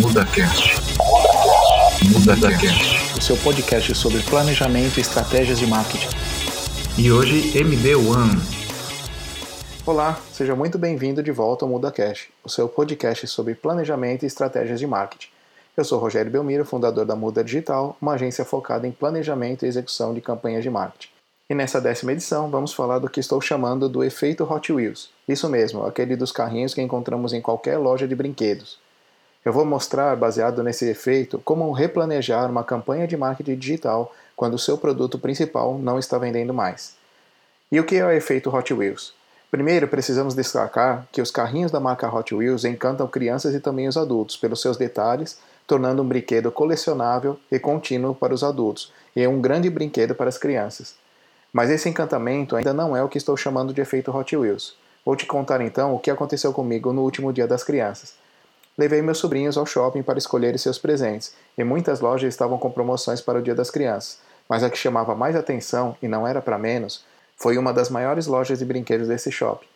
MudaCast. MudaCast. O seu podcast sobre planejamento e estratégias de marketing. E hoje MD1. Olá, seja muito bem-vindo de volta ao MudaCast, o seu podcast sobre planejamento e estratégias de marketing. Eu sou Rogério Belmiro, fundador da Muda Digital, uma agência focada em planejamento e execução de campanhas de marketing. E nessa décima edição vamos falar do que estou chamando do efeito Hot Wheels. Isso mesmo, aquele dos carrinhos que encontramos em qualquer loja de brinquedos. Eu vou mostrar, baseado nesse efeito, como replanejar uma campanha de marketing digital quando o seu produto principal não está vendendo mais. E o que é o efeito Hot Wheels? Primeiro, precisamos destacar que os carrinhos da marca Hot Wheels encantam crianças e também os adultos pelos seus detalhes, tornando um brinquedo colecionável e contínuo para os adultos e um grande brinquedo para as crianças. Mas esse encantamento ainda não é o que estou chamando de efeito Hot Wheels. Vou te contar então o que aconteceu comigo no último dia das crianças. Levei meus sobrinhos ao shopping para escolherem seus presentes, e muitas lojas estavam com promoções para o Dia das Crianças, mas a que chamava mais atenção, e não era para menos, foi uma das maiores lojas de brinquedos desse shopping.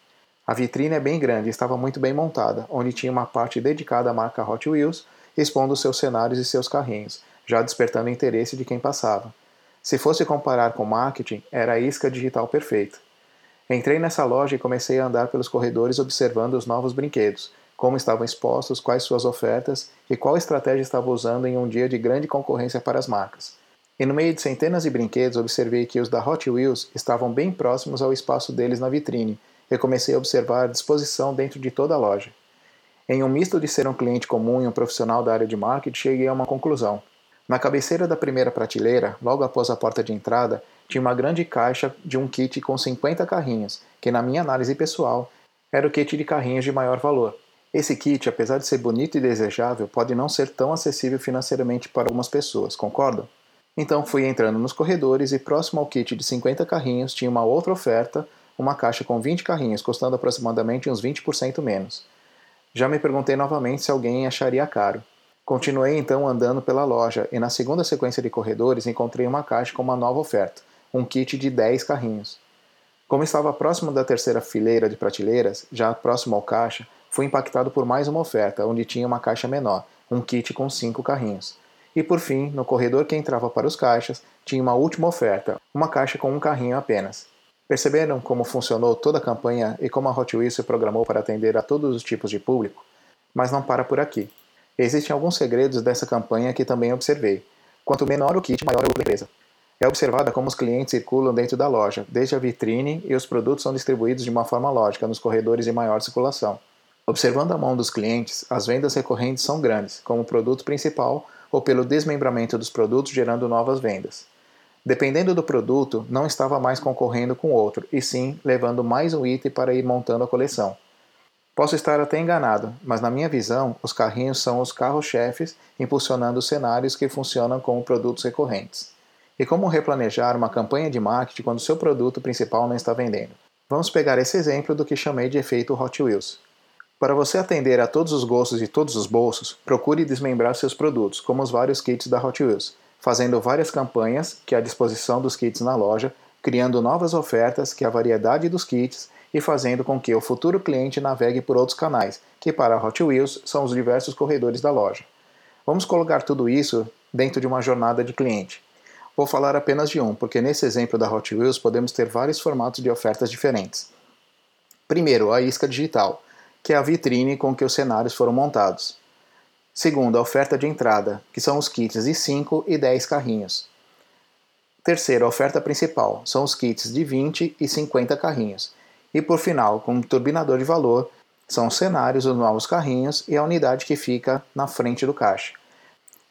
A vitrine é bem grande e estava muito bem montada, onde tinha uma parte dedicada à marca Hot Wheels, expondo seus cenários e seus carrinhos, já despertando o interesse de quem passava. Se fosse comparar com marketing, era a isca digital perfeita. Entrei nessa loja e comecei a andar pelos corredores observando os novos brinquedos, como estavam expostos, quais suas ofertas e qual estratégia estava usando em um dia de grande concorrência para as marcas. E no meio de centenas de brinquedos, observei que os da Hot Wheels estavam bem próximos ao espaço deles na vitrine e comecei a observar a disposição dentro de toda a loja. Em um misto de ser um cliente comum e um profissional da área de marketing, cheguei a uma conclusão. Na cabeceira da primeira prateleira, logo após a porta de entrada, tinha uma grande caixa de um kit com 50 carrinhos, que na minha análise pessoal era o kit de carrinhos de maior valor. Esse kit, apesar de ser bonito e desejável, pode não ser tão acessível financeiramente para algumas pessoas, concordam? Então fui entrando nos corredores e próximo ao kit de 50 carrinhos tinha uma outra oferta, uma caixa com 20 carrinhos, custando aproximadamente uns 20% menos. Já me perguntei novamente se alguém acharia caro. Continuei então andando pela loja e na segunda sequência de corredores encontrei uma caixa com uma nova oferta, um kit de 10 carrinhos. Como estava próximo da terceira fileira de prateleiras, já próximo ao caixa, fui impactado por mais uma oferta, onde tinha uma caixa menor, um kit com 5 carrinhos. E por fim, no corredor que entrava para os caixas, tinha uma última oferta, uma caixa com um carrinho apenas. Perceberam como funcionou toda a campanha e como a Hot Wheels se programou para atender a todos os tipos de público? Mas não para por aqui. Existem alguns segredos dessa campanha que também observei. Quanto menor o kit, maior lucro da empresa. É observada como os clientes circulam dentro da loja, desde a vitrine e os produtos são distribuídos de uma forma lógica nos corredores de maior circulação. Observando a mão dos clientes, as vendas recorrentes são grandes, como produto principal ou pelo desmembramento dos produtos gerando novas vendas. Dependendo do produto, não estava mais concorrendo com outro, e sim levando mais um item para ir montando a coleção. Posso estar até enganado, mas na minha visão, os carrinhos são os carros-chefes impulsionando os cenários que funcionam como produtos recorrentes. E como replanejar uma campanha de marketing quando seu produto principal não está vendendo? Vamos pegar esse exemplo do que chamei de efeito Hot Wheels. Para você atender a todos os gostos e todos os bolsos, procure desmembrar seus produtos, como os vários kits da Hot Wheels, fazendo várias campanhas que é à disposição dos kits na loja, criando novas ofertas que a variedade dos kits e fazendo com que o futuro cliente navegue por outros canais, que para a Hot Wheels são os diversos corredores da loja. Vamos colocar tudo isso dentro de uma jornada de cliente. Vou falar apenas de um, porque nesse exemplo da Hot Wheels podemos ter vários formatos de ofertas diferentes. Primeiro, a isca digital, que é a vitrine com que os cenários foram montados. Segundo, a oferta de entrada, que são os kits de 5 e 10 carrinhos. Terceiro, a oferta principal, são os kits de 20 e 50 carrinhos. E por final, com um turbinador de valor, são os cenários, os novos carrinhos e a unidade que fica na frente do caixa.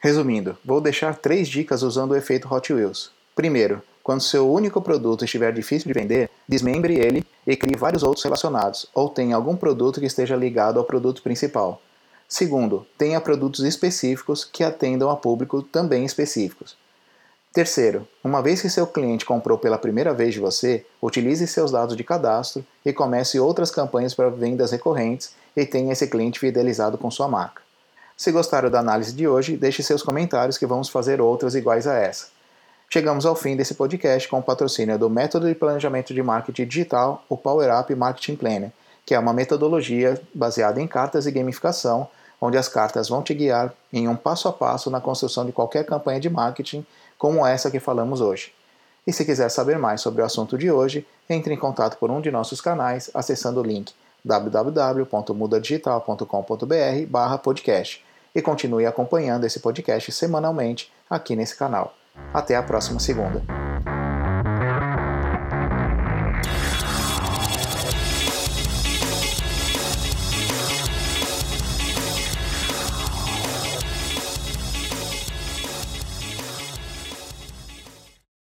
Resumindo, vou deixar três dicas usando o efeito Hot Wheels. Primeiro, quando seu único produto estiver difícil de vender, desmembre ele e crie vários outros relacionados, ou tenha algum produto que esteja ligado ao produto principal. Segundo, tenha produtos específicos que atendam a público também específicos. Terceiro, uma vez que seu cliente comprou pela primeira vez de você, utilize seus dados de cadastro e comece outras campanhas para vendas recorrentes e tenha esse cliente fidelizado com sua marca. Se gostaram da análise de hoje, deixe seus comentários que vamos fazer outras iguais a essa. Chegamos ao fim desse podcast com o patrocínio do método de planejamento de marketing digital, o Power Up Marketing Planner, que é uma metodologia baseada em cartas e gamificação onde as cartas vão te guiar em um passo a passo na construção de qualquer campanha de marketing como essa que falamos hoje. E se quiser saber mais sobre o assunto de hoje, entre em contato por um de nossos canais acessando o link www.mudadigital.com.br/podcast e continue acompanhando esse podcast semanalmente aqui nesse canal. Até a próxima segunda.